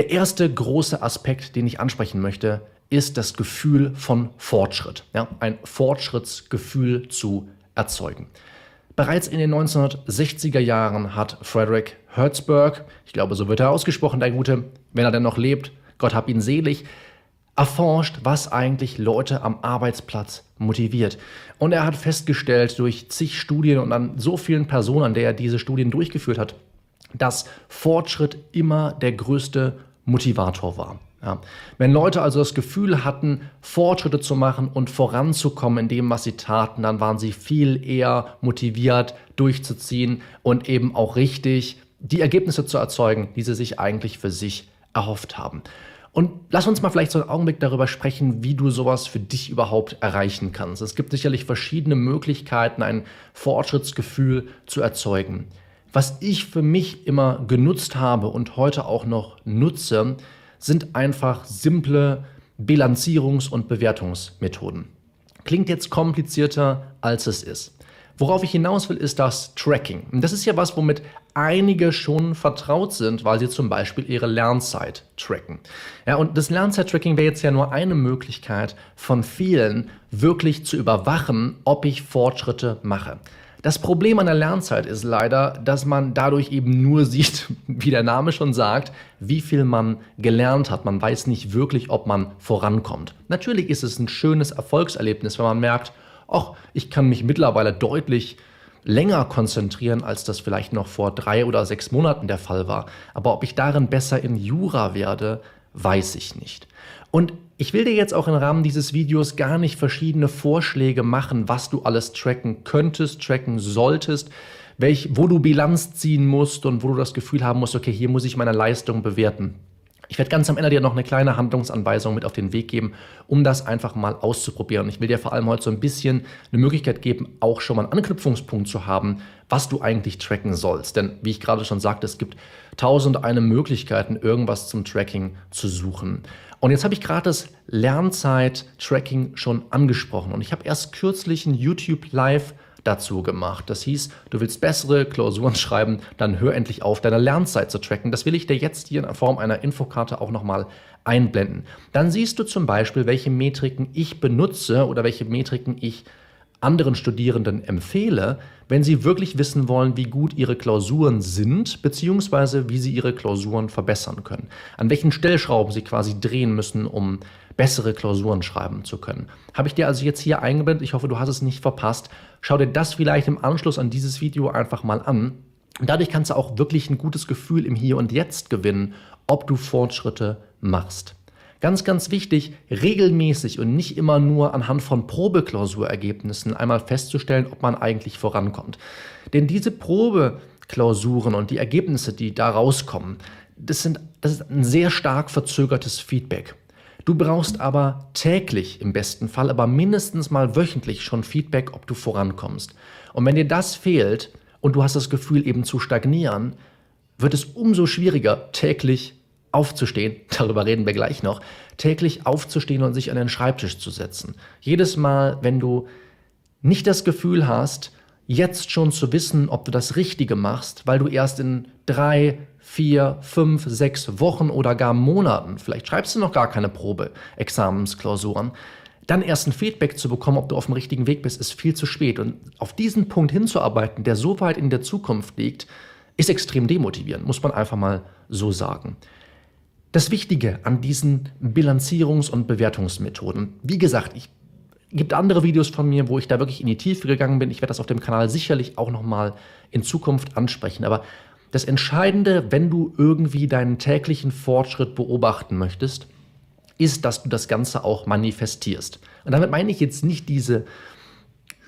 Der erste große Aspekt, den ich ansprechen möchte, ist das Gefühl von Fortschritt. Ja, ein Fortschrittsgefühl zu erzeugen. Bereits in den 1960er Jahren hat Frederick Hertzberg, ich glaube, so wird er ausgesprochen, der Gute, wenn er denn noch lebt, Gott hab ihn selig, erforscht, was eigentlich Leute am Arbeitsplatz motiviert. Und er hat festgestellt durch zig Studien und an so vielen Personen, an der er diese Studien durchgeführt hat, dass Fortschritt immer der größte Motivator war. Ja. Wenn Leute also das Gefühl hatten, Fortschritte zu machen und voranzukommen in dem, was sie taten, dann waren sie viel eher motiviert, durchzuziehen und eben auch richtig die Ergebnisse zu erzeugen, die sie sich eigentlich für sich erhofft haben. Und lass uns mal vielleicht so einen Augenblick darüber sprechen, wie du sowas für dich überhaupt erreichen kannst. Es gibt sicherlich verschiedene Möglichkeiten, ein Fortschrittsgefühl zu erzeugen. Was ich für mich immer genutzt habe und heute auch noch nutze, sind einfach simple Bilanzierungs- und Bewertungsmethoden. Klingt jetzt komplizierter, als es ist. Worauf ich hinaus will, ist das Tracking. Und das ist ja was, womit einige schon vertraut sind, weil sie zum Beispiel ihre Lernzeit tracken. Ja, und das Lernzeit-Tracking wäre jetzt ja nur eine Möglichkeit von vielen, wirklich zu überwachen, ob ich Fortschritte mache. Das Problem an der Lernzeit ist leider, dass man dadurch eben nur sieht, wie der Name schon sagt, wie viel man gelernt hat. Man weiß nicht wirklich, ob man vorankommt. Natürlich ist es ein schönes Erfolgserlebnis, wenn man merkt, ach, ich kann mich mittlerweile deutlich länger konzentrieren, als das vielleicht noch vor drei oder sechs Monaten der Fall war. Aber ob ich darin besser in Jura werde, weiß ich nicht. Und ich will dir jetzt auch im Rahmen dieses Videos gar nicht verschiedene Vorschläge machen, was du alles tracken könntest, tracken solltest, welch, wo du Bilanz ziehen musst und wo du das Gefühl haben musst, okay, hier muss ich meine Leistung bewerten. Ich werde ganz am Ende dir noch eine kleine Handlungsanweisung mit auf den Weg geben, um das einfach mal auszuprobieren. Ich will dir vor allem heute so ein bisschen eine Möglichkeit geben, auch schon mal einen Anknüpfungspunkt zu haben, was du eigentlich tracken sollst. Denn wie ich gerade schon sagte, es gibt tausend eine Möglichkeiten, irgendwas zum Tracking zu suchen. Und jetzt habe ich gerade das Lernzeit-Tracking schon angesprochen. Und ich habe erst kürzlich ein YouTube Live dazu gemacht. Das hieß, du willst bessere Klausuren schreiben, dann hör endlich auf, deine Lernzeit zu tracken. Das will ich dir jetzt hier in Form einer Infokarte auch nochmal einblenden. Dann siehst du zum Beispiel, welche Metriken ich benutze oder welche Metriken ich anderen Studierenden empfehle, wenn sie wirklich wissen wollen, wie gut ihre Klausuren sind, beziehungsweise wie sie ihre Klausuren verbessern können. An welchen Stellschrauben sie quasi drehen müssen, um bessere Klausuren schreiben zu können. Habe ich dir also jetzt hier eingeblendet. Ich hoffe, du hast es nicht verpasst. Schau dir das vielleicht im Anschluss an dieses Video einfach mal an. Dadurch kannst du auch wirklich ein gutes Gefühl im Hier und Jetzt gewinnen, ob du Fortschritte machst. Ganz, ganz wichtig, regelmäßig und nicht immer nur anhand von Probeklausurergebnissen einmal festzustellen, ob man eigentlich vorankommt. Denn diese Probeklausuren und die Ergebnisse, die da rauskommen, das, sind, das ist ein sehr stark verzögertes Feedback. Du brauchst aber täglich im besten Fall, aber mindestens mal wöchentlich schon Feedback, ob du vorankommst. Und wenn dir das fehlt und du hast das Gefühl eben zu stagnieren, wird es umso schwieriger, täglich aufzustehen, darüber reden wir gleich noch, täglich aufzustehen und sich an den Schreibtisch zu setzen. Jedes Mal, wenn du nicht das Gefühl hast, jetzt schon zu wissen, ob du das Richtige machst, weil du erst in drei, vier, fünf, sechs Wochen oder gar Monaten, vielleicht schreibst du noch gar keine Probe, Examensklausuren, dann erst ein Feedback zu bekommen, ob du auf dem richtigen Weg bist, ist viel zu spät. Und auf diesen Punkt hinzuarbeiten, der so weit in der Zukunft liegt, ist extrem demotivierend, muss man einfach mal so sagen. Das Wichtige an diesen Bilanzierungs- und Bewertungsmethoden, wie gesagt, ich gibt andere Videos von mir, wo ich da wirklich in die Tiefe gegangen bin. Ich werde das auf dem Kanal sicherlich auch noch mal in Zukunft ansprechen. Aber das Entscheidende, wenn du irgendwie deinen täglichen Fortschritt beobachten möchtest, ist, dass du das Ganze auch manifestierst. Und damit meine ich jetzt nicht diese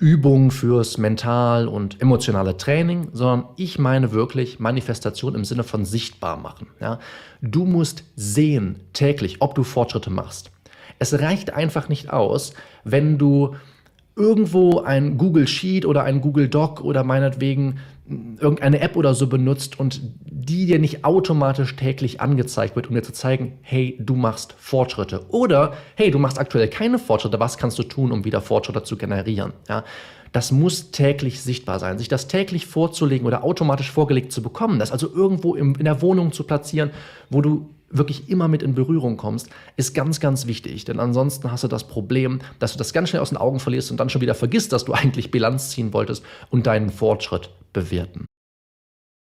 Übung fürs mental und emotionale Training, sondern ich meine wirklich Manifestation im Sinne von sichtbar machen. Ja? Du musst sehen täglich, ob du Fortschritte machst. Es reicht einfach nicht aus, wenn du irgendwo ein Google Sheet oder ein Google Doc oder meinetwegen irgendeine App oder so benutzt und die dir nicht automatisch täglich angezeigt wird, um dir zu zeigen, hey, du machst Fortschritte. Oder, hey, du machst aktuell keine Fortschritte, was kannst du tun, um wieder Fortschritte zu generieren? Ja, das muss täglich sichtbar sein. Sich das täglich vorzulegen oder automatisch vorgelegt zu bekommen, das also irgendwo in der Wohnung zu platzieren, wo du wirklich immer mit in Berührung kommst, ist ganz, ganz wichtig. Denn ansonsten hast du das Problem, dass du das ganz schnell aus den Augen verlierst und dann schon wieder vergisst, dass du eigentlich Bilanz ziehen wolltest und deinen Fortschritt bewerten.